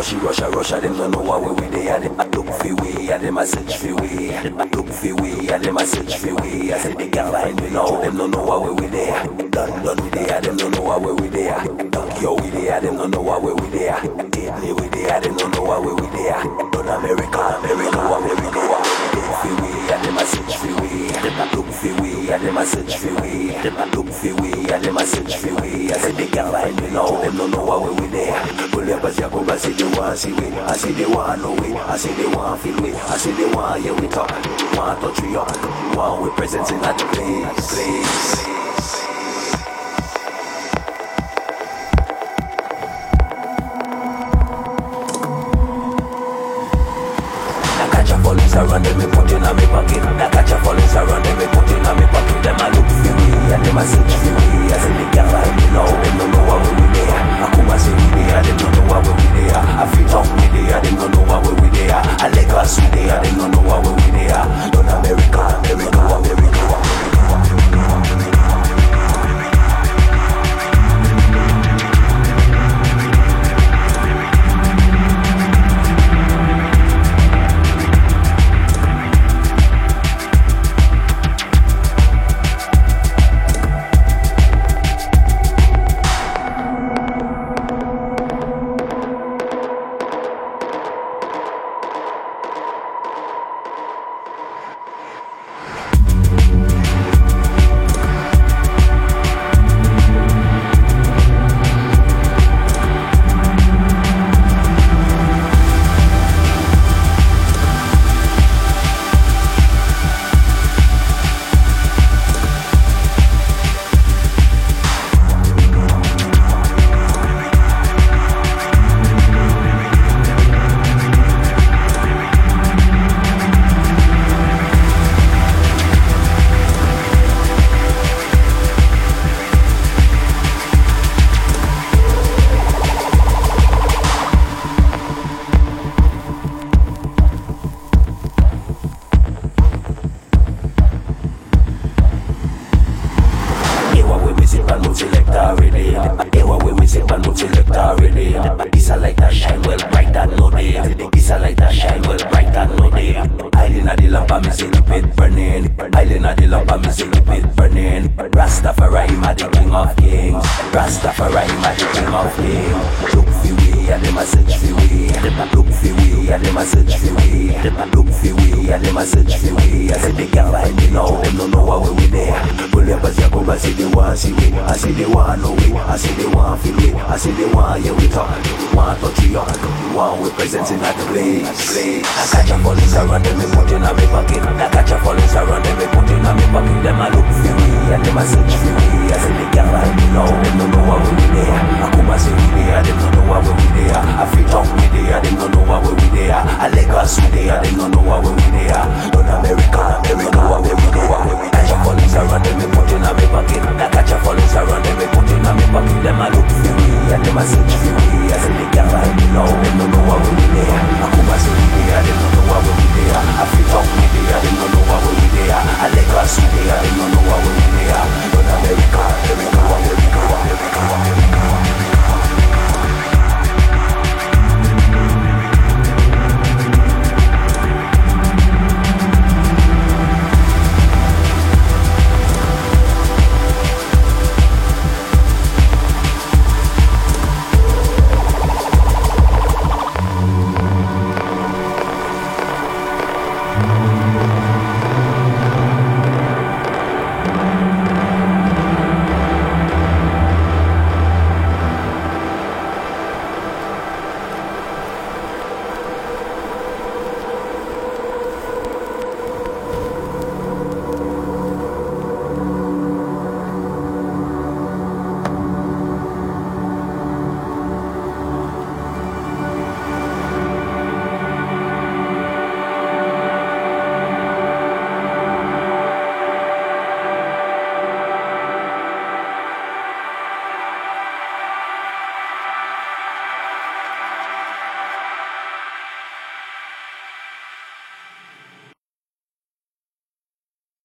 Rush, rush, rush, I them don't know what we they had them. I look for we. I them a search for we. I look for we. I them a search for we. I said they can't find me now, them don't know what we they had. Done, done we there, them don't know where we there. yo we there, them don't know where we there. Italy we there, them don't know where we there. Done America, America, America, America. we I them a search for we. Them a look for we I them a search for we. Them a look for we I them a search for we. I said they can't find me now, them don't know where we there. up as but Jacob, I see they want see we. I see they want know we. I see they want feel we. I see they want hear we talk. Want touch we up. Want we presence in that place. place.